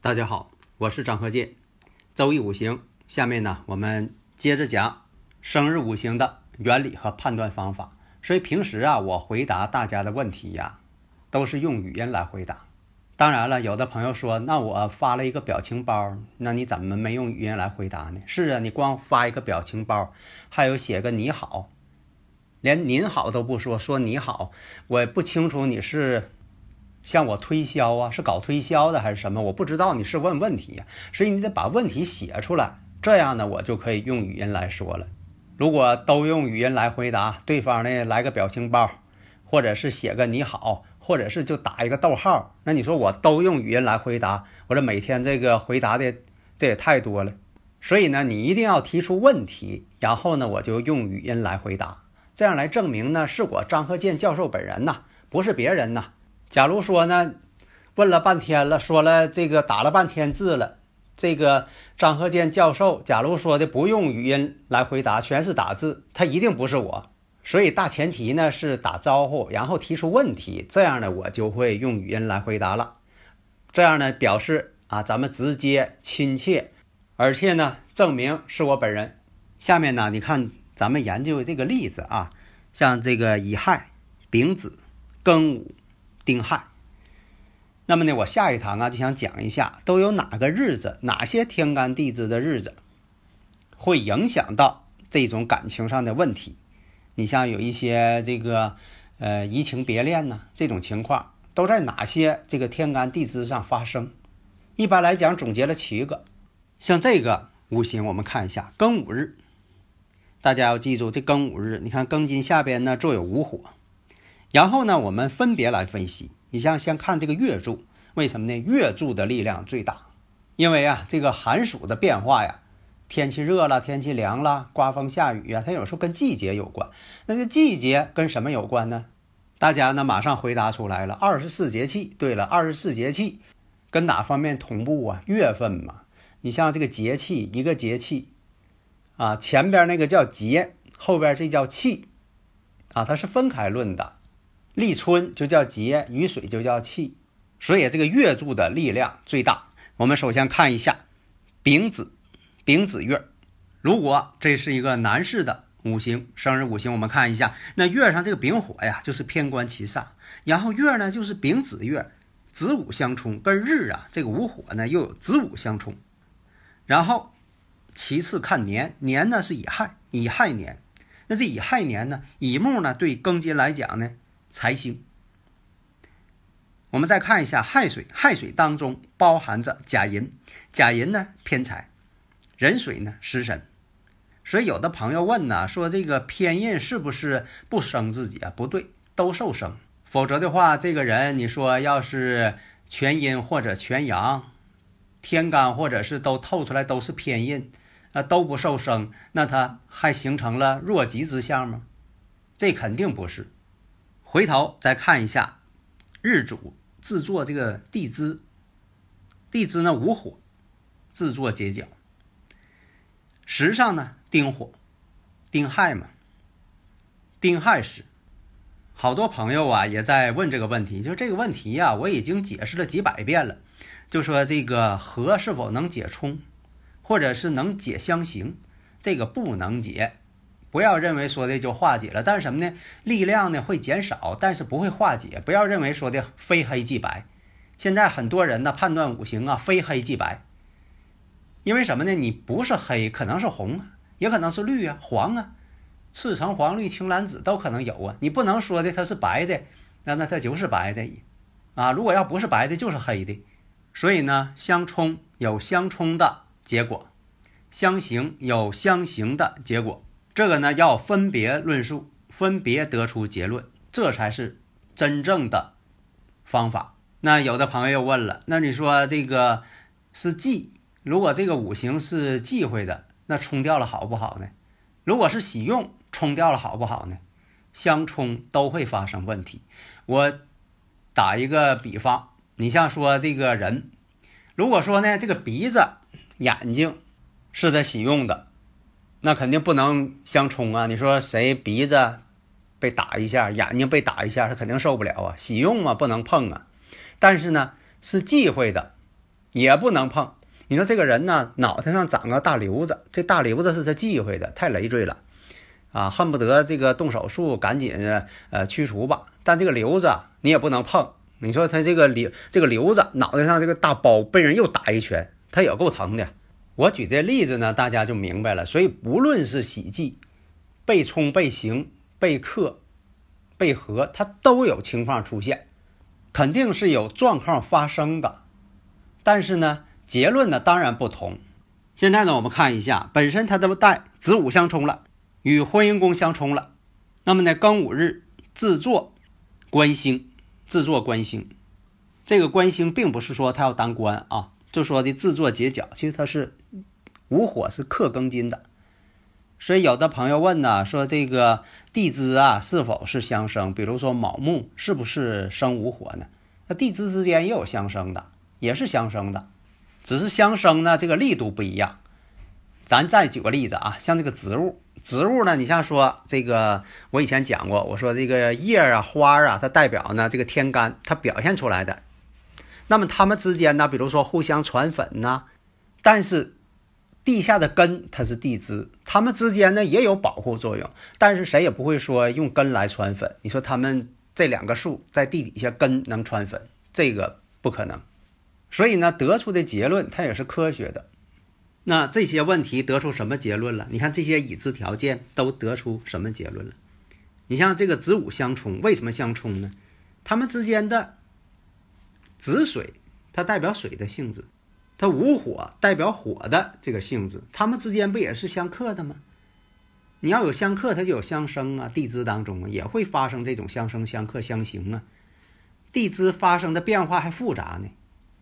大家好，我是张鹤剑。周易五行，下面呢，我们接着讲生日五行的原理和判断方法。所以平时啊，我回答大家的问题呀，都是用语音来回答。当然了，有的朋友说，那我发了一个表情包，那你怎么没用语音来回答呢？是啊，你光发一个表情包，还有写个你好，连您好都不说，说你好，我不清楚你是。向我推销啊，是搞推销的还是什么？我不知道你是问问题呀，所以你得把问题写出来，这样呢，我就可以用语音来说了。如果都用语音来回答，对方呢来个表情包，或者是写个你好，或者是就打一个逗号，那你说我都用语音来回答，我这每天这个回答的这也太多了。所以呢，你一定要提出问题，然后呢，我就用语音来回答，这样来证明呢是我张鹤剑教授本人呐，不是别人呐。假如说呢，问了半天了，说了这个打了半天字了，这个张鹤剑教授，假如说的不用语音来回答，全是打字，他一定不是我。所以大前提呢是打招呼，然后提出问题，这样呢我就会用语音来回答了。这样呢表示啊咱们直接亲切，而且呢证明是我本人。下面呢你看咱们研究这个例子啊，像这个乙亥、丙子、庚午。丁亥，那么呢，我下一堂啊就想讲一下，都有哪个日子，哪些天干地支的日子，会影响到这种感情上的问题。你像有一些这个呃移情别恋呐，这种情况都在哪些这个天干地支上发生？一般来讲，总结了七个。像这个五行，我们看一下庚午日，大家要记住这庚午日，你看庚金下边呢坐有午火。然后呢，我们分别来分析。你像先看这个月柱，为什么呢？月柱的力量最大，因为啊，这个寒暑的变化呀，天气热了，天气凉了，刮风下雨啊，它有时候跟季节有关。那这季节跟什么有关呢？大家呢马上回答出来了，二十四节气。对了，二十四节气跟哪方面同步啊？月份嘛。你像这个节气，一个节气啊，前边那个叫节，后边这叫气啊，它是分开论的。立春就叫节，雨水就叫气，所以这个月柱的力量最大。我们首先看一下丙子，丙子月。如果这是一个男士的五行生日五行，我们看一下，那月上这个丙火呀，就是偏官七煞，然后月呢就是丙子月，子午相冲，跟日啊这个午火呢又有子午相冲。然后其次看年，年呢是乙亥，乙亥年。那这乙亥年呢，乙木呢对庚金来讲呢。财星，我们再看一下亥水，亥水当中包含着甲寅，甲寅呢偏财，壬水呢食神，所以有的朋友问呢，说这个偏印是不是不生自己啊？不对，都受生，否则的话，这个人你说要是全阴或者全阳，天干或者是都透出来都是偏印，啊都不受生，那他还形成了弱极之相吗？这肯定不是。回头再看一下，日主制作这个地支，地支呢无火，制作结角。时上呢丁火，丁亥嘛，丁亥时，好多朋友啊也在问这个问题，就这个问题呀，我已经解释了几百遍了，就说这个合是否能解冲，或者是能解相刑，这个不能解。不要认为说的就化解了，但是什么呢？力量呢会减少，但是不会化解。不要认为说的非黑即白。现在很多人呢判断五行啊，非黑即白。因为什么呢？你不是黑，可能是红，也可能是绿啊、黄啊，赤橙黄绿青蓝紫都可能有啊。你不能说的它是白的，那那它就是白的啊。如果要不是白的，就是黑的。所以呢，相冲有相冲的结果，相刑有相刑的结果，这个呢要分别论述，分别得出结论，这才是真正的方法。那有的朋友问了，那你说这个是忌，如果这个五行是忌讳的，那冲掉了好不好呢？如果是喜用，冲掉了好不好呢？相冲都会发生问题。我打一个比方，你像说这个人，如果说呢这个鼻子、眼睛是他喜用的，那肯定不能相冲啊。你说谁鼻子被打一下，眼睛被打一下，他肯定受不了啊。喜用嘛，不能碰啊。但是呢，是忌讳的，也不能碰。你说这个人呢，脑袋上长个大瘤子，这大瘤子是他忌讳的，太累赘了，啊，恨不得这个动手术赶紧呃去除吧。但这个瘤子你也不能碰。你说他这个瘤这个瘤子脑袋上这个大包被人又打一拳，他也够疼的。我举这例子呢，大家就明白了。所以不论是喜忌、被冲、被刑、被克、被合，它都有情况出现。肯定是有状况发生的，但是呢，结论呢当然不同。现在呢，我们看一下，本身它都带子午相冲了，与婚姻宫相冲了。那么呢，庚午日自作官星，自作官星。这个官星并不是说他要当官啊，就说的自作结角。其实它是午火是克庚金的。所以有的朋友问呢，说这个地支啊是否是相生？比如说卯木是不是生午火呢？那地支之间也有相生的，也是相生的，只是相生呢这个力度不一样。咱再举个例子啊，像这个植物，植物呢，你像说这个，我以前讲过，我说这个叶啊花啊，它代表呢这个天干，它表现出来的。那么它们之间呢，比如说互相传粉呐，但是。地下的根它是地支，它们之间呢也有保护作用，但是谁也不会说用根来传粉。你说它们这两个树在地底下根能传粉，这个不可能。所以呢，得出的结论它也是科学的。那这些问题得出什么结论了？你看这些已知条件都得出什么结论了？你像这个子午相冲，为什么相冲呢？它们之间的子水，它代表水的性质。它午火代表火的这个性质，它们之间不也是相克的吗？你要有相克，它就有相生啊。地支当中，也会发生这种相生、相克、相刑啊。地支发生的变化还复杂呢，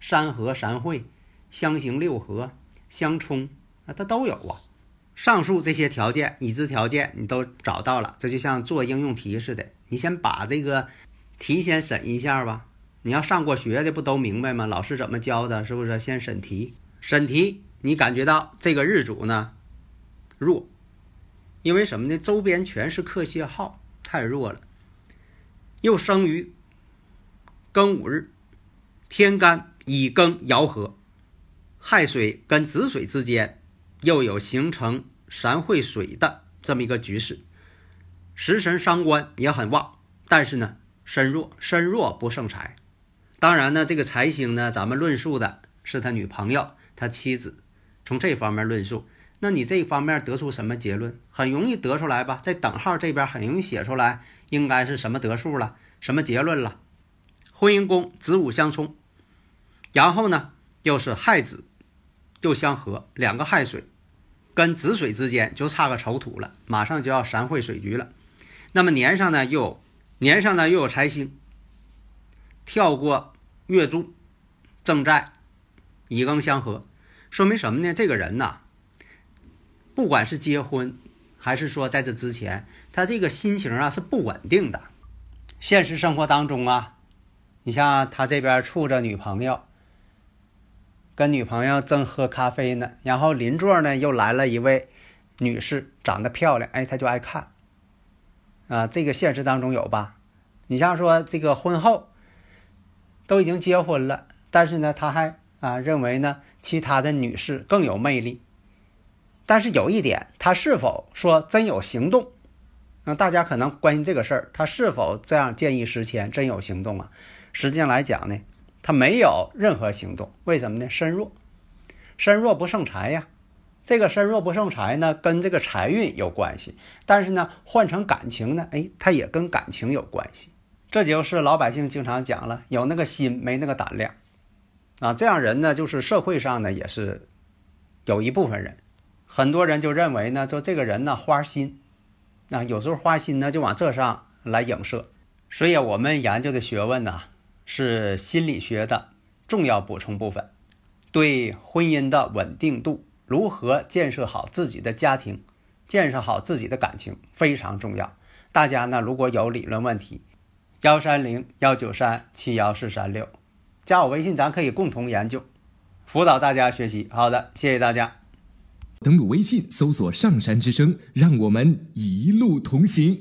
三合、三会、相刑、六合、相冲啊，它都有啊。上述这些条件、已知条件你都找到了，这就像做应用题似的，你先把这个题先审一下吧。你要上过学的不都明白吗？老师怎么教的？是不是先审题？审题，你感觉到这个日主呢弱，因为什么呢？周边全是克泄耗，太弱了。又生于庚午日，天干乙庚爻合，亥水跟子水之间又有形成三会水的这么一个局势，食神伤官也很旺，但是呢身弱，身弱不胜财。当然呢，这个财星呢，咱们论述的是他女朋友、他妻子，从这方面论述。那你这方面得出什么结论？很容易得出来吧？在等号这边很容易写出来，应该是什么得数了？什么结论了？婚姻宫子午相冲，然后呢，又是亥子又相合，两个亥水跟子水之间就差个丑土了，马上就要三会水局了。那么年上呢，又年上呢又有财星，跳过。月柱正在乙庚相合，说明什么呢？这个人呐，不管是结婚还是说在这之前，他这个心情啊是不稳定的。现实生活当中啊，你像他这边处着女朋友，跟女朋友正喝咖啡呢，然后邻座呢又来了一位女士，长得漂亮，哎，他就爱看。啊，这个现实当中有吧？你像说这个婚后。都已经结婚了，但是呢，他还啊认为呢，其他的女士更有魅力。但是有一点，他是否说真有行动？那大家可能关心这个事儿，他是否这样见异思迁，真有行动啊？实际上来讲呢，他没有任何行动。为什么呢？身弱，身弱不胜财呀。这个身弱不胜财呢，跟这个财运有关系。但是呢，换成感情呢，哎，它也跟感情有关系。这就是老百姓经常讲了，有那个心没那个胆量，啊，这样人呢，就是社会上呢也是有一部分人。很多人就认为呢，说这个人呢花心，啊有时候花心呢就往这上来影射。所以我们研究的学问呢是心理学的重要补充部分，对婚姻的稳定度，如何建设好自己的家庭，建设好自己的感情非常重要。大家呢如果有理论问题，幺三零幺九三七幺四三六，加我微信，咱可以共同研究，辅导大家学习。好的，谢谢大家。登录微信，搜索“上山之声”，让我们一路同行。